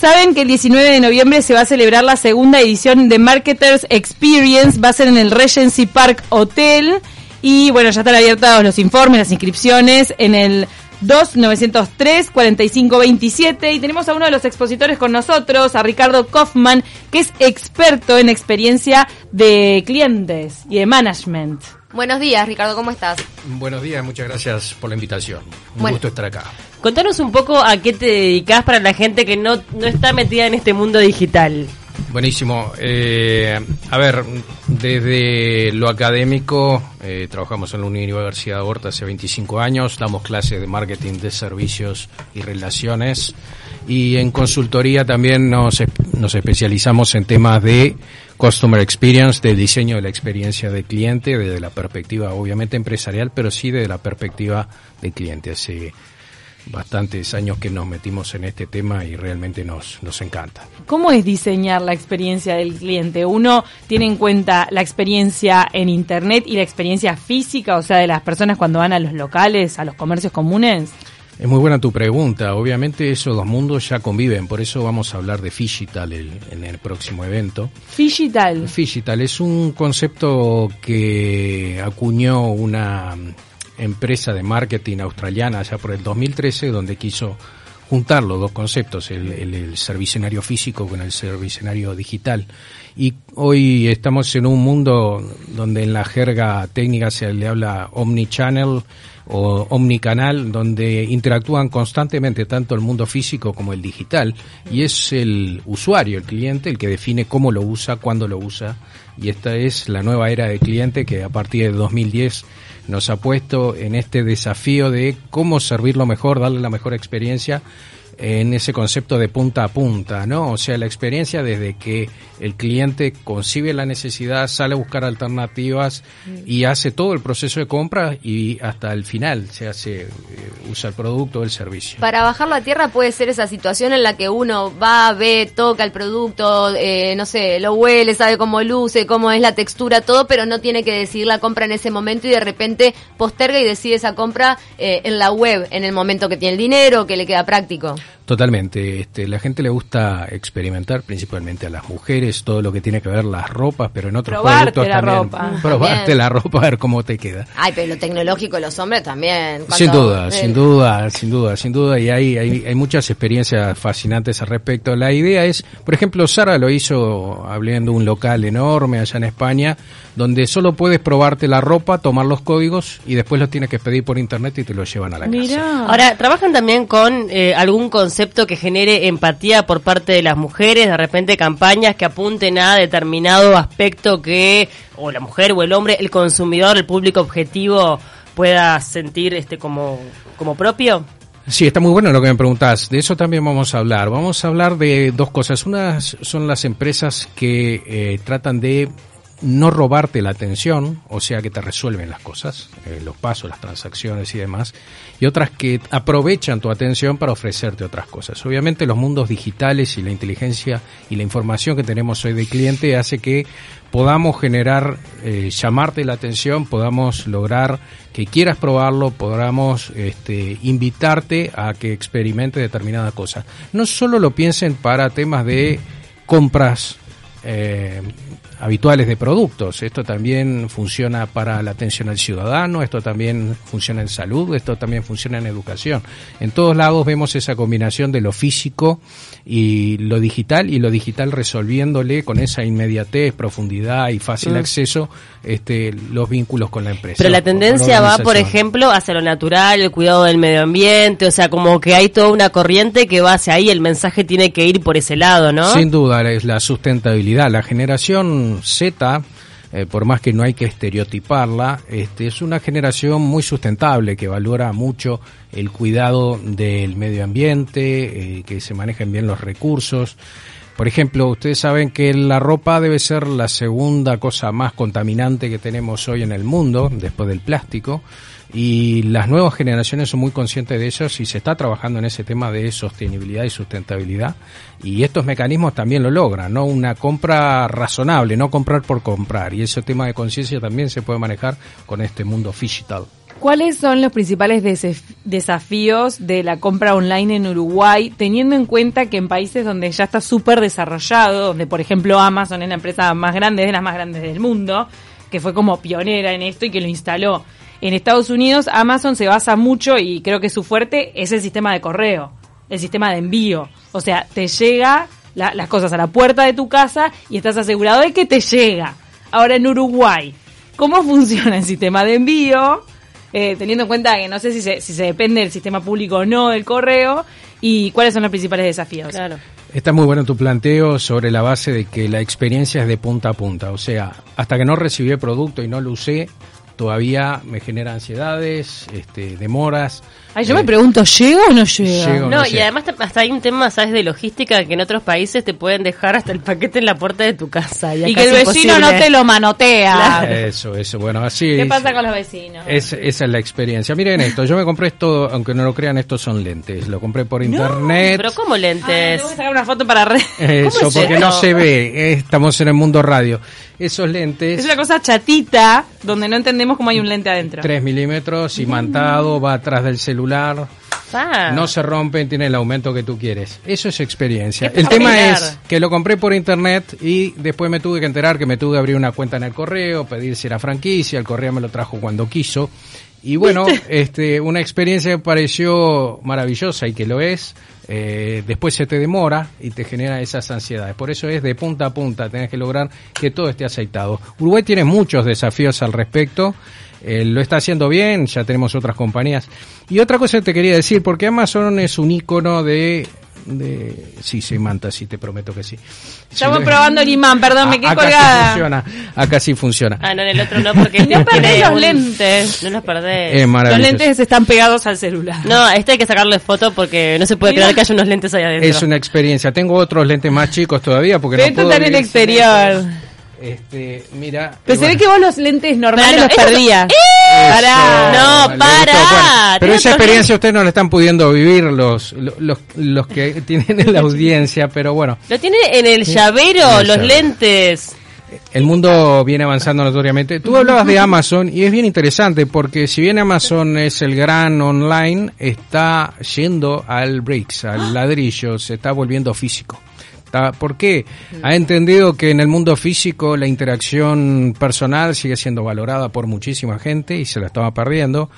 Saben que el 19 de noviembre se va a celebrar la segunda edición de Marketers Experience, va a ser en el Regency Park Hotel. Y bueno, ya están abiertos los informes, las inscripciones en el 2903 4527 y tenemos a uno de los expositores con nosotros, a Ricardo Kaufman, que es experto en experiencia de clientes y de management. Buenos días, Ricardo, ¿cómo estás? Buenos días, muchas gracias por la invitación. Un Bueno. gusto estar acá. Contanos un poco a qué te dedicas para la gente que no, no está metida en este mundo digital. Buenísimo. Eh, a ver, desde lo académico, eh, trabajamos en la Universidad de Horta hace 25 años, damos clases de marketing de servicios y relaciones y en consultoría también nos, nos especializamos en temas de customer experience, de diseño de la experiencia del cliente, desde la perspectiva obviamente empresarial, pero sí desde la perspectiva del cliente. Hace bastantes años que nos metimos en este tema y realmente nos, nos encanta. ¿Cómo es diseñar la experiencia del cliente? Uno tiene en cuenta la experiencia en Internet y la experiencia física, o sea, de las personas cuando van a los locales, a los comercios comunes. Es muy buena tu pregunta. Obviamente esos dos mundos ya conviven, por eso vamos a hablar de Figital el- en el próximo evento. Digital. Figital es un concepto que acuñó una empresa de marketing australiana ya por el 2013, donde quiso juntar los dos conceptos, el, el, el servicenario físico con el servicenario digital. Y hoy estamos en un mundo donde en la jerga técnica se le habla omnichannel o omnicanal, donde interactúan constantemente tanto el mundo físico como el digital, y es el usuario, el cliente, el que define cómo lo usa, cuándo lo usa, y esta es la nueva era del cliente que a partir de 2010 nos ha puesto en este desafío de cómo servirlo mejor, darle la mejor experiencia en ese concepto de punta a punta, ¿no? O sea, la experiencia desde que el cliente concibe la necesidad, sale a buscar alternativas y hace todo el proceso de compra y hasta el final se hace, eh, usa el producto o el servicio. Para bajarlo a tierra puede ser esa situación en la que uno va, ve, toca el producto, eh, no sé, lo huele, sabe cómo luce, cómo es la textura, todo, pero no tiene que decidir la compra en ese momento y de repente posterga y decide esa compra eh, en la web, en el momento que tiene el dinero, que le queda práctico. Totalmente. Este, la gente le gusta experimentar, principalmente a las mujeres, todo lo que tiene que ver las ropas, pero en otros Probarte productos la también. ropa. Probarte También. la ropa, a ver cómo te queda. Ay, pero lo tecnológico de los hombres también. Sin duda, eh, sin duda, sin duda, sin duda, y hay, hay, hay muchas experiencias fascinantes al respecto. La idea es, por ejemplo, Sara lo hizo abriendo un local enorme allá en España, donde solo puedes probarte la ropa, tomar los códigos y después los tienes que pedir por internet y te los llevan a la casa. Mirá. Ahora, ¿trabajan también con eh, algún concepto que genere empatía por parte de las mujeres? De repente campañas que apunten a determinado aspecto que o la mujer o el hombre, el consumidor, el público objetivo pueda sentir este como, como propio. Sí, está muy bueno lo que me preguntás. De eso también vamos a hablar. Vamos a hablar de dos cosas. Una son las empresas que eh, tratan de no robarte la atención, o sea que te resuelven las cosas, eh, los pasos, las transacciones y demás, y otras que aprovechan tu atención para ofrecerte otras cosas. Obviamente los mundos digitales y la inteligencia y la información que tenemos hoy de cliente hace que podamos generar, eh, llamarte la atención, podamos lograr que quieras probarlo, podamos este, invitarte a que experimente determinada cosa. No solo lo piensen para temas de compras eh, habituales de productos. Esto también funciona para la atención al ciudadano, esto también funciona en salud, esto también funciona en educación. En todos lados vemos esa combinación de lo físico y lo digital y lo digital resolviéndole con esa inmediatez, profundidad y fácil acceso este, los vínculos con la empresa. Pero la tendencia va, por ejemplo, hacia lo natural, el cuidado del medio ambiente, o sea, como que hay toda una corriente que va hacia ahí, el mensaje tiene que ir por ese lado, ¿no? Sin duda, es la sustentabilidad. La generación Z, eh, por más que no hay que estereotiparla, este, es una generación muy sustentable que valora mucho el cuidado del medio ambiente, eh, que se manejen bien los recursos. Por ejemplo, ustedes saben que la ropa debe ser la segunda cosa más contaminante que tenemos hoy en el mundo, después del plástico, y las nuevas generaciones son muy conscientes de eso y se está trabajando en ese tema de sostenibilidad y sustentabilidad, y estos mecanismos también lo logran, ¿no? Una compra razonable, no comprar por comprar, y ese tema de conciencia también se puede manejar con este mundo digital. ¿Cuáles son los principales desaf- desafíos de la compra online en Uruguay, teniendo en cuenta que en países donde ya está súper desarrollado, donde por ejemplo Amazon es la empresa más grande, de las más grandes del mundo, que fue como pionera en esto y que lo instaló en Estados Unidos, Amazon se basa mucho y creo que su fuerte es el sistema de correo, el sistema de envío. O sea, te llega la- las cosas a la puerta de tu casa y estás asegurado de que te llega. Ahora en Uruguay, ¿cómo funciona el sistema de envío? Eh, teniendo en cuenta que no sé si se, si se depende del sistema público o no del correo y cuáles son los principales desafíos. Claro. Está muy bueno tu planteo sobre la base de que la experiencia es de punta a punta. O sea, hasta que no recibí el producto y no lo usé, todavía me genera ansiedades, este, demoras. Ay, yo Eh, me pregunto, ¿llega o no llega? Llego. No, no y sé. además te- hasta hay un tema, ¿sabes? De logística que en otros países te pueden dejar hasta el paquete en la puerta de tu casa. Y, que el vecino imposible. no te lo manotea. Eso, eso, bueno, así ¿Qué es. pasa con los vecinos? Es- esa es la experiencia. Miren esto, yo me compré esto, aunque no lo crean, estos son lentes. Lo compré por internet. Pero ¿cómo lentes? tengo que sacar una foto para red. Eso, es porque no se ve. eh, Estamos en el mundo radio. Esos lentes, Es una cosa chatita donde no entendemos cómo hay un lente adentro. 3 milímetros, imantado, va atrás del celular. Ah. No se rompen, tiene el aumento que tú quieres. Eso es experiencia. El tema es que lo compré por internet y después me tuve que enterar que me tuve que abrir una cuenta en el correo, pedir si era franquicia, el correo me lo trajo cuando quiso. Y bueno, este, una experiencia que pareció maravillosa y que lo es. Eh, después se te demora y te genera esas ansiedades. Por eso es de punta a punta, tenés que lograr que todo esté aceitado. Uruguay tiene muchos desafíos al respecto. Eh, lo está haciendo bien, ya tenemos otras compañías. Y otra cosa que te quería decir, porque Amazon es un icono de... de sí, sí, Manta, sí, te prometo que sí. Estamos Sí, probando el imán, perdón, me quedé acá sí colgada. funciona, acá sí funciona. Ah, no, en el otro no, porque No perdés los un- lentes. No los perdés. Los lentes están pegados al celular. No, este hay que sacarle foto porque no se puede Mira. creer que haya unos lentes ahí adentro. Es una experiencia. Tengo otros lentes más chicos todavía porque Pero no puedo en el exterior. Este, mira. Pero eh, se ve bueno. que vos los lentes normales Claro, los perdías. Eso, Pará. No, para. Bueno, pero esa experiencia ustedes no la están pudiendo vivir los, los, los que tienen en la audiencia, pero bueno, Lo tiene en el llavero, En el los llavero. lentes. el mundo viene avanzando notoriamente. Tú hablabas de Amazon y es bien interesante porque si bien Amazon es el gran online, está yendo al bricks, al ladrillo, se está volviendo físico. ¿Por qué? Ha entendido que en el mundo físico la interacción personal sigue siendo valorada por muchísima gente y se la estaba perdiendo.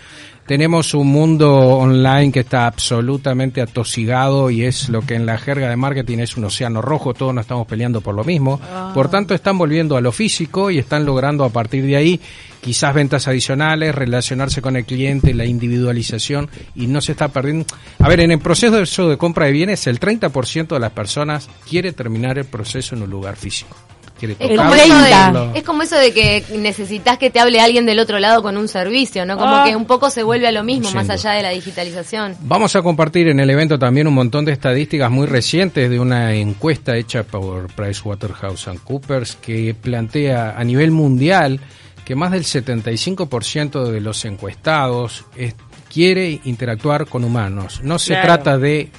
Tenemos un mundo online que está absolutamente atosigado y es lo que en la jerga de marketing es un océano rojo, todos nos estamos peleando por lo mismo. Por tanto, están volviendo a lo físico y están logrando a partir de ahí quizás ventas adicionales, relacionarse con el cliente, la individualización y no se está perdiendo. A ver, en el proceso de compra de bienes, el 30% de las personas quiere terminar el proceso en un lugar físico. Quiere Es como, eso de, es como eso de que necesitas que te hable alguien del otro lado con un servicio, ¿no? Como Ah. que un poco se vuelve a lo mismo, más allá de la digitalización. Vamos a compartir en el evento también un montón de estadísticas muy recientes de una encuesta hecha por PricewaterhouseCoopers que plantea a nivel mundial que más del 75% de los encuestados es- quiere interactuar con humanos. No se Claro. trata de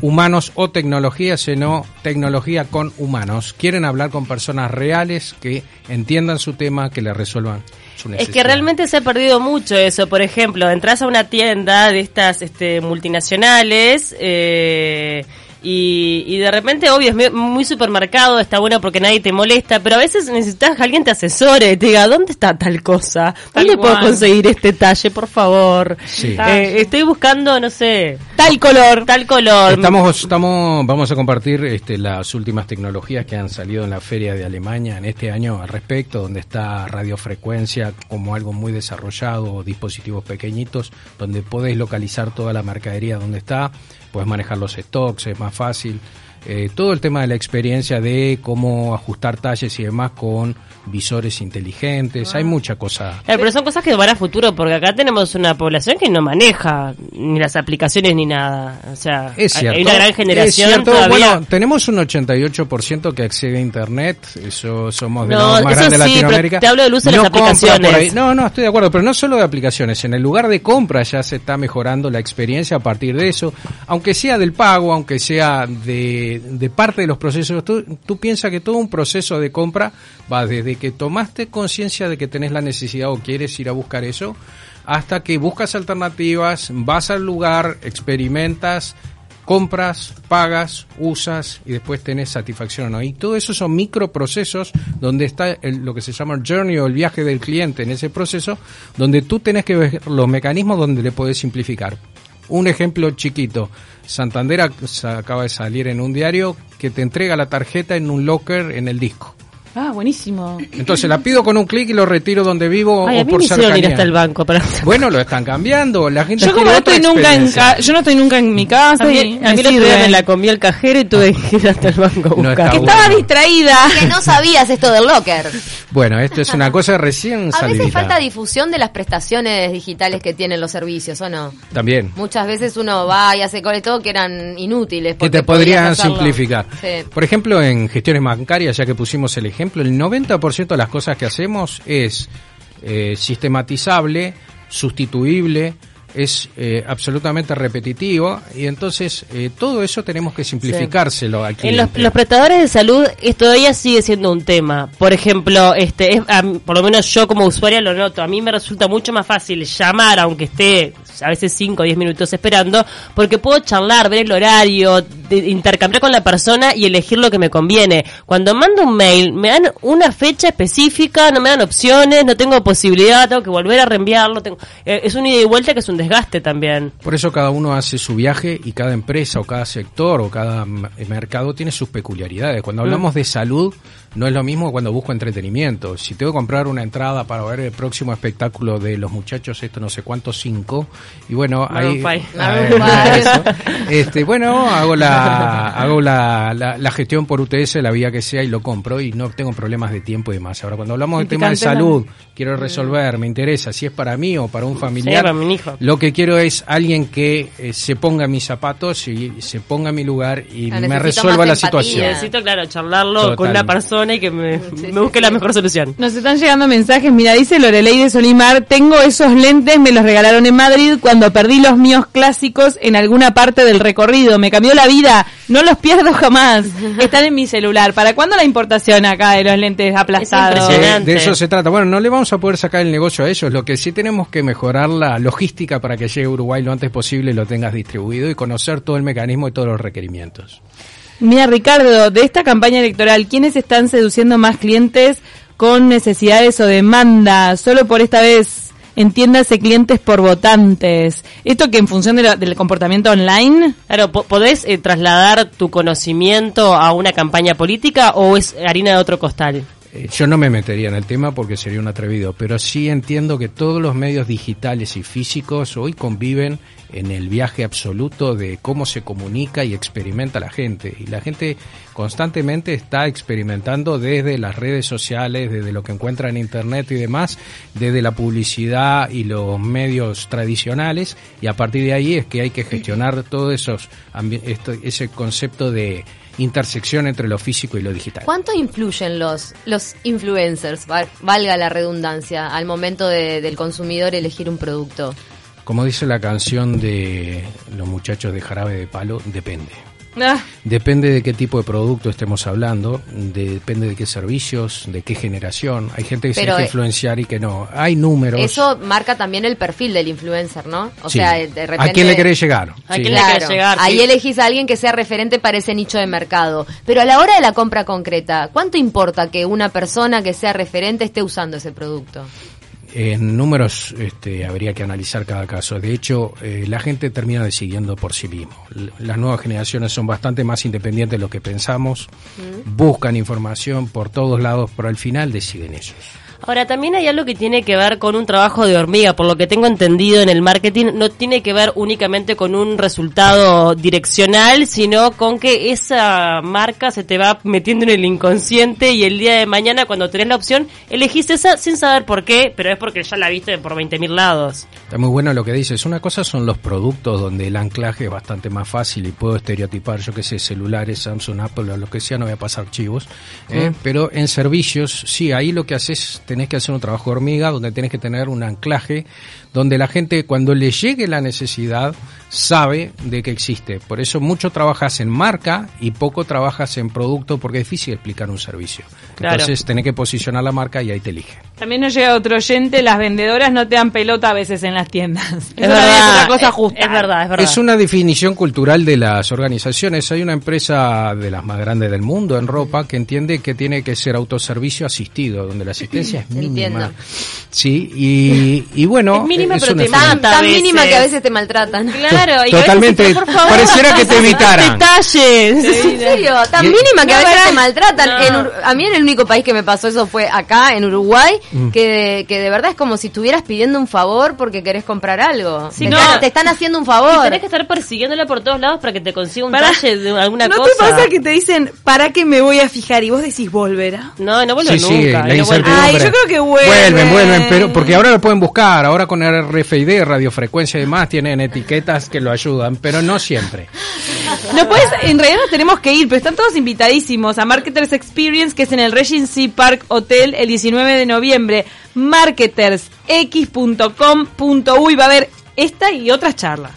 humanos o tecnología, sino tecnología con humanos. Quieren hablar con personas reales que entiendan su tema, que le resuelvan su Es que realmente se ha perdido mucho eso. Por ejemplo, entras a una tienda de estas este, multinacionales eh, y, y de repente, obvio, es muy- supermercado, está bueno porque nadie te molesta, pero a veces necesitas que alguien te asesore, te diga, ¿dónde está tal cosa? Tal ¿Dónde puedo cual. conseguir este talle, por favor? Sí. Eh, estoy buscando, no sé, Tal color. tal color. Estamos, estamos, vamos a compartir este, las últimas tecnologías que han salido en la feria de Alemania en este año al respecto, donde está radiofrecuencia como algo muy desarrollado, dispositivos pequeñitos, donde podés localizar toda la mercadería donde está, puedes manejar los stocks, es más fácil. Eh, todo el tema de la experiencia de cómo ajustar talles y demás con visores inteligentes, hay mucha cosa. Claro, pero son cosas que van a futuro, porque acá tenemos una población que no maneja ni las aplicaciones ni nada. O sea, Es cierto. hay una gran generación Es cierto. todavía. Bueno, tenemos un 88% que accede a Internet. Eso somos de No, los más eso grandes de sí, pero Latinoamérica. te hablo del uso de las compra por aplicaciones. ahí. No, no, estoy de acuerdo. Pero no solo de aplicaciones. En el lugar de compra ya se está mejorando la experiencia a partir de eso. Aunque sea del pago, aunque sea de, de parte de los procesos. Tú, piensas que todo un proceso de compra va desde que tomaste conciencia de que tenés la necesidad o quieres ir a buscar eso hasta que buscas alternativas, vas al lugar, experimentas, compras, pagas, usas y después tenés satisfacción o no. Y todo eso son microprocesos donde está el- lo que se llama el journey o el viaje del cliente en ese proceso, donde tú tenés que ver los mecanismos donde le podés simplificar. Un ejemplo chiquito. Santander ac- acaba de salir en un diario que te entrega la tarjeta en un locker en el disco. Ah, buenísimo. Entonces la pido con un clic y lo retiro donde vivo Ay, a o mí por me hicieron ir cercanía. hasta el banco para... Bueno, lo están cambiando. La gente Yo como no estoy nunca en ca- yo no estoy nunca en mi casa A mí, y a me mí me la comí el cajero y tuve que ir hasta el banco a No buscar. está que bueno. estaba distraída. Que no sabías esto del locker. Bueno, esto es una cosa recién A veces falta difusión de las prestaciones digitales que tienen los servicios, ¿o no? También. Muchas veces uno va y hace y todo que eran inútiles. Que te podrían simplificar. Sí. Por ejemplo, en gestiones bancarias, ya que pusimos el ejemplo, el 90% de las cosas que hacemos es eh, sistematizable, sustituible, es eh, absolutamente repetitivo y entonces eh, todo eso tenemos que simplificárselo al En los, cliente. los prestadores de salud todavía sigue siendo un tema. Por ejemplo, este, es, a por lo menos yo como usuaria lo noto. A mí me resulta mucho más fácil llamar, aunque esté a veces 5 o 10 minutos esperando, porque puedo charlar, ver el horario, de- intercambiar con la persona y elegir lo que me conviene. Cuando mando un mail, me dan una fecha específica, no me dan opciones, no tengo posibilidad, tengo que volver a reenviarlo. Tengo, eh, es un ida y vuelta que es un desgaste también. Por eso cada uno hace su viaje y cada empresa o cada sector o cada m- mercado tiene sus peculiaridades. Cuando hablamos de salud, no es lo mismo cuando busco entretenimiento. Si tengo que comprar una entrada para ver el próximo espectáculo de los muchachos, esto no sé cuánto, cinco, y bueno, ahí... Este, bueno, hago la hago la, la, la gestión por UTS, la vía que sea, y lo compro y no tengo problemas de tiempo y demás. Ahora, cuando hablamos del tema de salud, quiero resolver, me interesa, si es para mí o para un familiar, para mi hijo. lo que quiero es alguien que eh, se ponga mis zapatos y se ponga mi lugar y Ah, me resuelva la situación. Necesito, claro, charlarlo Total. con una persona y que me, me busque la mejor solución. Nos están llegando mensajes. Mira, dice Lorelei de Solimar, tengo esos lentes, me los regalaron en Madrid cuando perdí los míos clásicos en alguna parte del recorrido. Me cambió la vida, no los pierdo jamás. Están en mi celular. ¿Para cuándo la importación acá de los lentes aplastados? De eso se trata. Bueno, no le vamos a poder sacar el negocio a ellos. Lo que sí tenemos que mejorar la logística para que llegue a Uruguay lo antes posible y lo tengas distribuido y conocer todo el mecanismo y todos los requerimientos. Mira, Ricardo, de esta campaña electoral, ¿quiénes están seduciendo más clientes con necesidades o demanda? Solo por esta vez, entiéndase clientes por votantes. ¿Esto que en función de del comportamiento online? Claro, po- ¿podés eh, trasladar tu conocimiento a una campaña política o es harina de otro costal? Eh, Yo no me metería en el tema porque sería un atrevido, pero sí entiendo que todos los medios digitales y físicos hoy conviven en el viaje absoluto de cómo se comunica y experimenta la gente. Y la gente constantemente está experimentando desde las redes sociales, desde lo que encuentra en Internet y demás, desde la publicidad y los medios tradicionales, y a partir de ahí es que hay que gestionar todo esos, ese concepto de intersección entre lo físico y lo digital. ¿Cuánto influyen los, los influencers, va- valga la redundancia, al momento de- del consumidor elegir un producto? Como dice la canción de los muchachos de Jarabe de Palo, depende. Ah, Depende de qué tipo de producto estemos hablando, de- depende de qué servicios, de qué generación. Hay gente que se deja eh, influenciar y que no. Hay números. Eso marca también el perfil del influencer, ¿no? O Sí. sea, de repente... ¿A quién le querés llegar? ¿A Sí. quién le- Claro, querés llegar, ahí sí. elegís a alguien que sea referente para ese nicho de mercado. Pero a la hora de la compra concreta, ¿cuánto importa que una persona que sea referente esté usando ese producto? En números este, habría que analizar cada caso. De hecho, eh, la gente termina decidiendo por sí mismo. L- Las nuevas generaciones son bastante más independientes de lo que pensamos, buscan información por todos lados, pero al final deciden ellos. Ahora, también hay algo que tiene que ver con un trabajo de hormiga, por lo que tengo entendido en el marketing, no tiene que ver únicamente con un resultado direccional, sino con que esa marca se te va metiendo en el inconsciente y el día de mañana cuando tenés la opción, elegís esa sin saber por qué, pero es porque ya la viste por 20.000 lados. Está muy bueno lo que dices. Una cosa son los productos donde el anclaje es bastante más fácil y puedo estereotipar, yo qué sé, celulares, Samsung, Apple o lo que sea, no voy a pasar chivos. ¿eh? Pero en servicios, sí, ahí lo que haces tenés que hacer un trabajo de hormiga, donde tenés que tener un anclaje, donde la gente cuando le llegue la necesidad sabe de que existe. Por eso mucho trabajas en marca y poco trabajas en producto porque es difícil explicar un servicio. Claro. Entonces tenés que posicionar la marca y ahí te elige. También nos llega otro oyente, las vendedoras no te dan pelota a veces en las tiendas. Es verdad, es otra cosa justa. Es verdad, es verdad. Es una definición cultural de las organizaciones. Hay una empresa de las más grandes del mundo en ropa que entiende que tiene que ser autoservicio asistido, donde la asistencia es mínima. Entiendo. Sí, y, y bueno, Es mínima, pero te. Tan, mínima que a veces te maltratan. Claro, y Totalmente. a veces, por favor, Pareciera que te evitaran. Detalles. ¿En serio? Tan Y- mínima que a No, veces te maltratan. No. En a mí en el único país que me pasó eso fue acá, en Uruguay, Mm. que, que de verdad es como si estuvieras pidiendo un favor porque querés comprar algo. Sí, te, no. están, te están haciendo un Y favor. tenés que estar persiguiéndola por todos lados para que te consiga un Pará. talle de alguna ¿No cosa. te pasa que te dicen, ¿para qué me voy a fijar? Y vos decís, ¿volverá? No, no vuelvo Sí, sí, nunca. la y no vuelvo. incertidumbre. Ay, yo creo que vuelven. Vuelven, vuelven, pero porque ahora lo pueden buscar, ahora con el RFID, radiofrecuencia y demás, tienen etiquetas que lo ayudan, pero no siempre. No puedes, en realidad nos tenemos que ir, pero están todos invitadísimos a Marketers Experience, que es en el Regency Park Hotel el 19 de noviembre. Marketersx.com.uy va a haber esta y otras charlas.